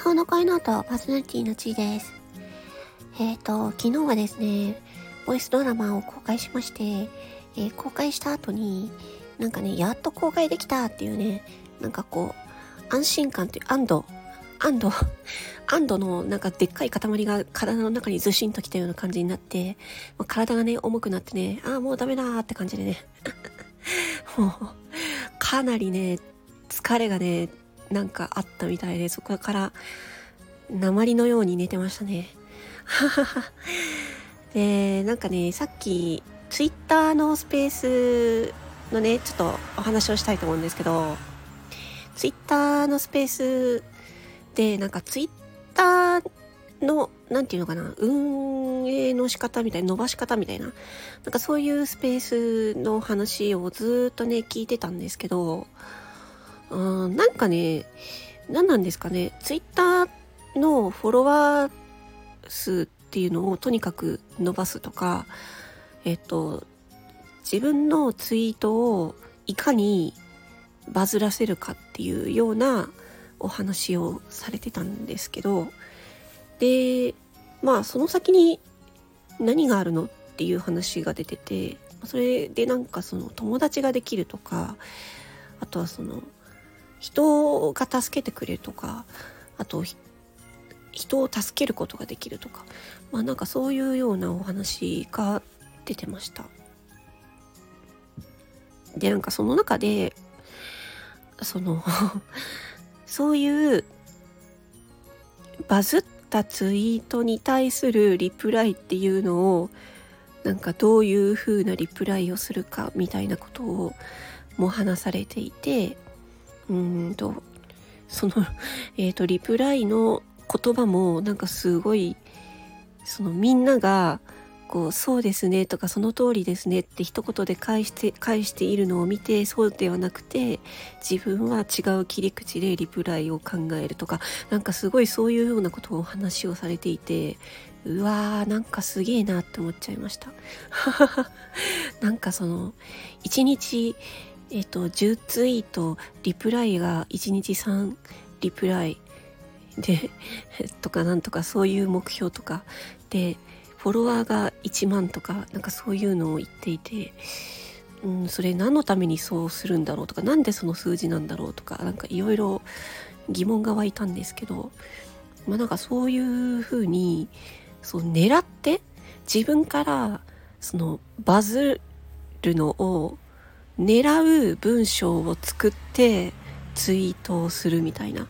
法の声ノートパーソナリティのちです。えっ、ー、と、昨日はですね、ボイスドラマを公開しまして、えー、公開した後に、なんかね、やっと公開できたっていうね、なんかこう、安心感っていう、安堵、安堵、安堵のなんかでっかい塊が体の中にずしんときたような感じになって、まあ、体がね、重くなってね、ああ、もうダメだーって感じでね、もう、かなりね、疲れがね、なんかあったみたいで、そこから鉛のように寝てましたね。で、なんかね、さっき、ツイッターのスペースのね、ちょっとお話をしたいと思うんですけど、ツイッターのスペースで、なんかツイッターの、なんていうのかな、運営の仕方みたいな、伸ばし方みたいな、なんかそういうスペースの話をずっとね、聞いてたんですけど、うん、なんかね、何なんですかね、ツイッターのフォロワー数っていうのをとにかく伸ばすとか、えっと、自分のツイートをいかにバズらせるかっていうようなお話をされてたんですけど、で、まあその先に何があるのっていう話が出てて、それでなんかその友達ができるとか、あとはその人が助けてくれるとかあと人を助けることができるとかまあなんかそういうようなお話が出てました。でなんかその中でその そういうバズったツイートに対するリプライっていうのをなんかどういう風なリプライをするかみたいなことをも話されていてうんとその えっ、ー、とリプライの言葉もなんかすごいそのみんながこうそうですねとかその通りですねって一言で返して返しているのを見てそうではなくて自分は違う切り口でリプライを考えるとかなんかすごいそういうようなことをお話をされていてうわーなんかすげえなって思っちゃいました。なんかその一日えっ、と、10ツイート、リプライが1日3リプライで、とかなんとかそういう目標とか、で、フォロワーが1万とか、なんかそういうのを言っていて、うん、それ何のためにそうするんだろうとか、なんでその数字なんだろうとか、なんかいろいろ疑問が湧いたんですけど、まあなんかそういうふうに、そう狙って自分からそのバズるのを狙う文章を作ってツイートをするみたいな。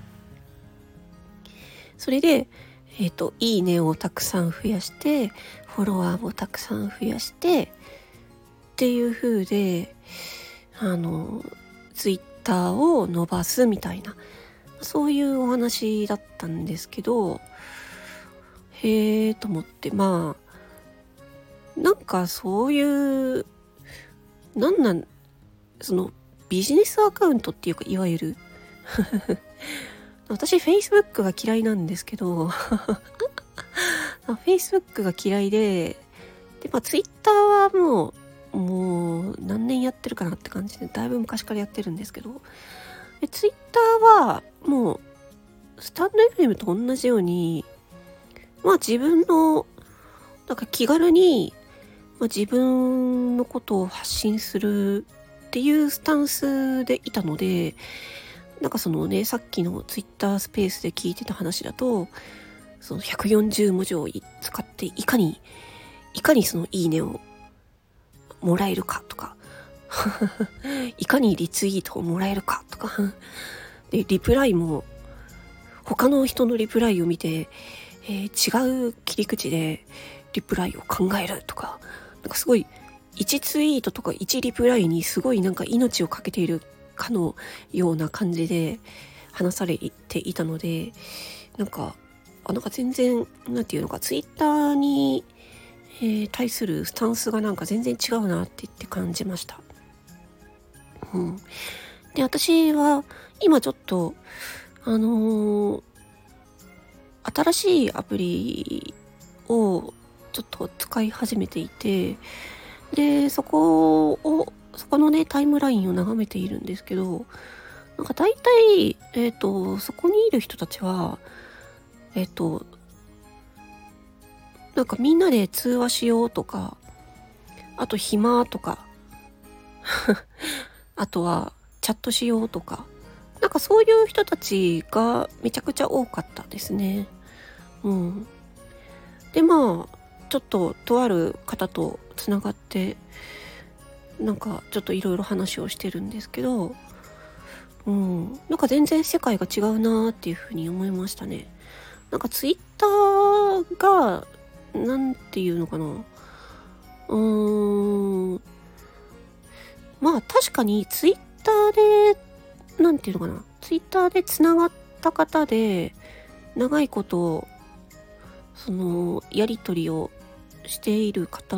それで、えっ、ー、と、いいねをたくさん増やして、フォロワーもたくさん増やして、っていう風で、あの、ツイッターを伸ばすみたいな、そういうお話だったんですけど、へえと思って、まあ、なんかそういう、なんなんそのビジネスアカウントっていうかいわゆる 私 Facebook が嫌いなんですけど Facebook が嫌いでで、まあ、Twitter はもうもう何年やってるかなって感じでだいぶ昔からやってるんですけどで Twitter はもうスタンド FM と同じようにまあ自分のなんか気軽に、まあ、自分のことを発信するっていうスタンスでいたので、なんかそのね、さっきのツイッタースペースで聞いてた話だと、その140文字を使っていかに、いかにそのいいねをもらえるかとか、いかにリツイートをもらえるかとか、で、リプライも、他の人のリプライを見て、えー、違う切り口でリプライを考えるとか、なんかすごい1ツイートとか1リプライにすごいなんか命をかけているかのような感じで話されていたので、なんか、あなんか全然、なんていうのか、ツイッターに、えー、対するスタンスがなんか全然違うなって言って感じました。うん。で、私は今ちょっと、あのー、新しいアプリをちょっと使い始めていて、で、そこを、そこのね、タイムラインを眺めているんですけど、なんか大体、えっ、ー、と、そこにいる人たちは、えっと、なんかみんなで通話しようとか、あと暇とか、あとはチャットしようとか、なんかそういう人たちがめちゃくちゃ多かったですね。うん。で、まあ、ちょっととある方とつながって、なんかちょっといろいろ話をしてるんですけど、うん、なんか全然世界が違うなっていうふうに思いましたね。なんかツイッターが、なんていうのかな。うーん。まあ確かにツイッターで、なんていうのかな。ツイッターでつながった方で、長いことそのやり取りをしている方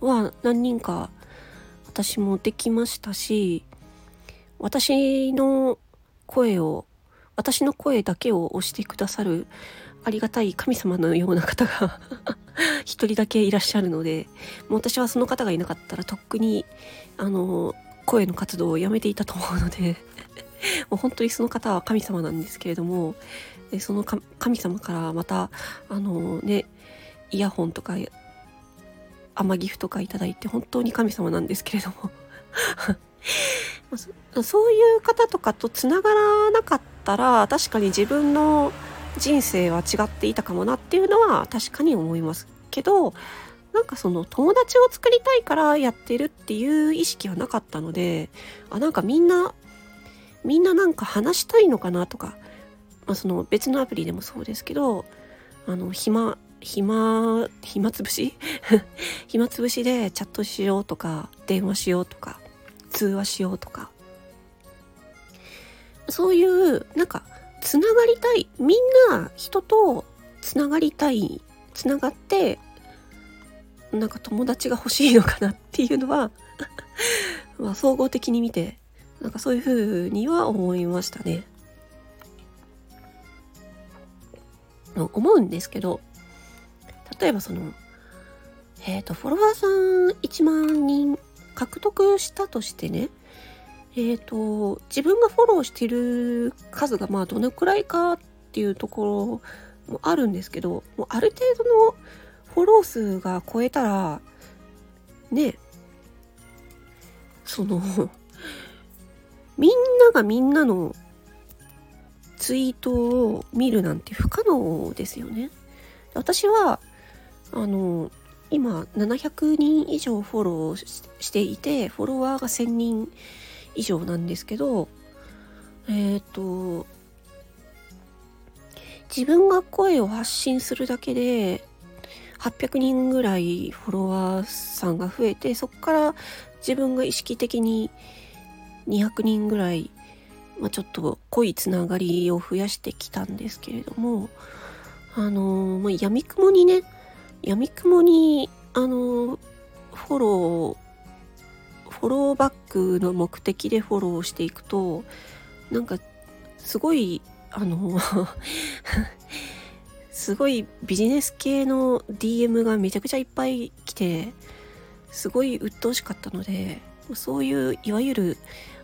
は何人か私もできましたし私の声を私の声だけを押してくださるありがたい神様のような方が 一人だけいらっしゃるのでもう私はその方がいなかったらとっくにあの声の活動をやめていたと思うので もう本当にその方は神様なんですけれどもその神様からまたあのねイヤホンとか甘ギフとかいただいて本当に神様なんですけれども。そういう方とかとつながらなかったら確かに自分の人生は違っていたかもなっていうのは確かに思いますけどなんかその友達を作りたいからやってるっていう意識はなかったのであなんかみんなみんななんか話したいのかなとかまあ、その別のアプリでもそうですけどあの暇暇暇つぶし？暇つぶしでチャットしようとか電話しようとか通話しようとか。そういうなんかつながりたい。みんな人とつながりたい。つながってなんか友達が欲しいのかなっていうのは まあ総合的に見てなんかそういうふうには思いましたね。思うんですけど例えばそのえっ、ー、とフォロワーさん1万人獲得したとしてねえっ、ー、と自分がフォローしてる数がまあどのくらいかっていうところもあるんですけどもうある程度のフォロー数が超えたらねそのみんながみんなのツイートを見るなんて不可能ですよね。私はあの今700人以上フォローしていてフォロワーが1000人以上なんですけどえっ、ー、と自分が声を発信するだけで800人ぐらいフォロワーさんが増えてそこから自分が意識的に200人ぐらいまあ、ちょっと濃いつながりを増やしてきたんですけれどもあのまあ、闇雲にね闇雲にあのフォローフォローバックの目的でフォローしていくとなんかすごいあの すごいビジネス系の DM がめちゃくちゃいっぱい来てすごい鬱陶しかったのでそういういわゆる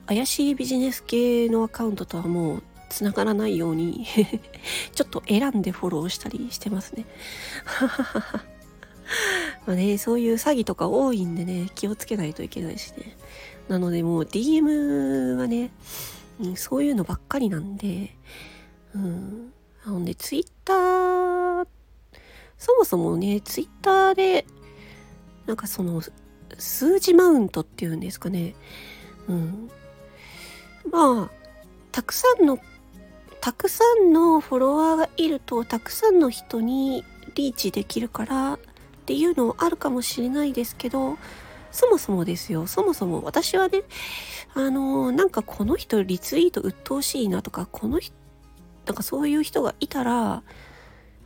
怪しいビジネス系のアカウントとはもうつながらないように ちょっと選んでフォローしたりしてますね。まあね、そういう詐欺とか多いんでね、気をつけないといけないしね。なのでもう DM はね、うん、そういうのばっかりなんで、うん。なので Twitter、そもそもね、Twitter で、なんかその、数字マウントっていうんですかね。うん。まあたくさんのたくさんのフォロワーがいるとたくさんの人にリーチできるからっていうのあるかもしれないですけどそもそもですよそもそも私はねあのなんかこの人リツイート鬱陶しいなとかこの人なんかそういう人がいたら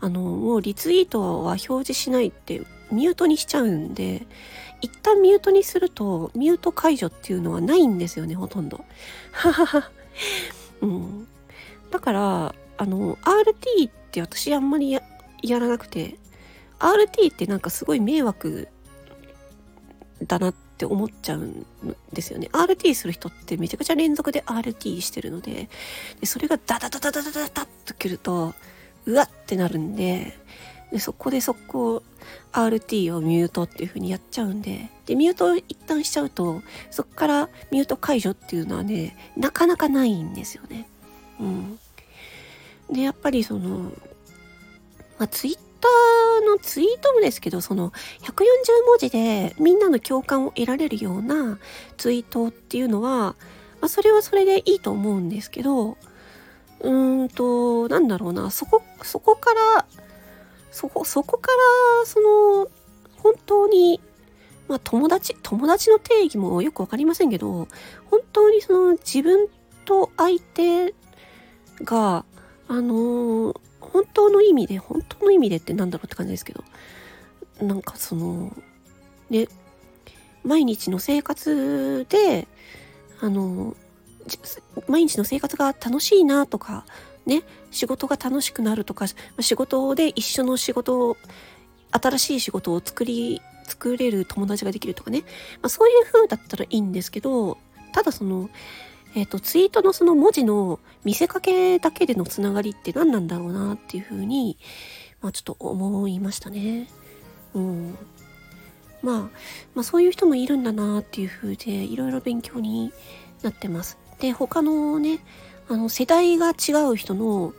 あのもうリツイートは表示しないってミュートにしちゃうんで一旦ミュートにすると、ミュート解除っていうのはないんですよね、ほとんど。うん。だから、あの、RT って私あんまりやらなくて、RT ってなんかすごい迷惑だなって思っちゃうんですよね。RT する人ってめちゃくちゃ連続で RT してるので、でそれがダダダダダダダダッとくると、うわってなるんで、でそこで速攻 RT をミュートっていう風にやっちゃうんで、で、ミュートを一旦しちゃうと、そこからミュート解除っていうのはね、なかなかないんですよね。うん。で、やっぱりその、まあ、ツイッターのツイートもですけど、その140文字でみんなの共感を得られるようなツイートっていうのは、まあ、それはそれでいいと思うんですけど、うーんと、なんだろうな、そこ、そこから、そこ、そこから、その、本当に、まあ友達、友達の定義もよくわかりませんけど、本当にその自分と相手が、あのー、本当の意味で、本当の意味でってなんだろうって感じですけど、なんかその、ね、毎日の生活で、あの、毎日の生活が楽しいなとか、ね、仕事が楽しくなるとか、仕事で一緒の仕事を、新しい仕事を作り、作れる友達ができるとかね、まあ、そういう風だったらいいんですけど、ただその、えっ、ー、と、ツイートのその文字の見せかけだけでのつながりって何なんだろうなっていう風に、まあちょっと思いましたね。うん。まあ、まあそういう人もいるんだなっていう風で、いろいろ勉強になってます。で、他のね、あの、世代が違う人の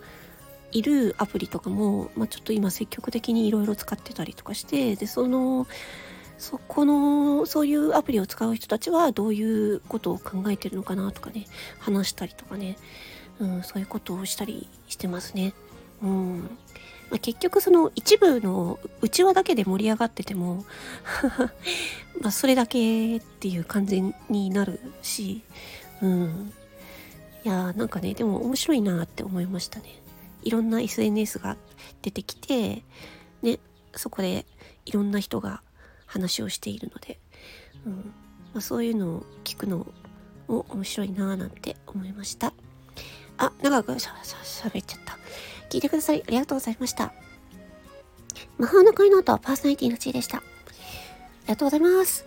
いるアプリとかも、まあちょっと今積極的にいろいろ使ってたりとかして、で、その、そこの、そういうアプリを使う人たちはどういうことを考えてるのかなとかね、話したりとかね、うん、そういうことをしたりしてますね。うん。まあ、結局その一部の内輪だけで盛り上がってても まそれだけっていう感じになるし、うん。いやーなんかね、でも面白いなって思いましたね。いろんな SNS が出てきて、ね、そこでいろんな人が話をしているので、うんまあ、そういうのを聞くのも面白いなぁなんて思いました。あ、長くしゃしゃべっちゃった。聞いてくださりありがとうございました。魔法の恋の音パーソナリティのちいでした。ありがとうございます。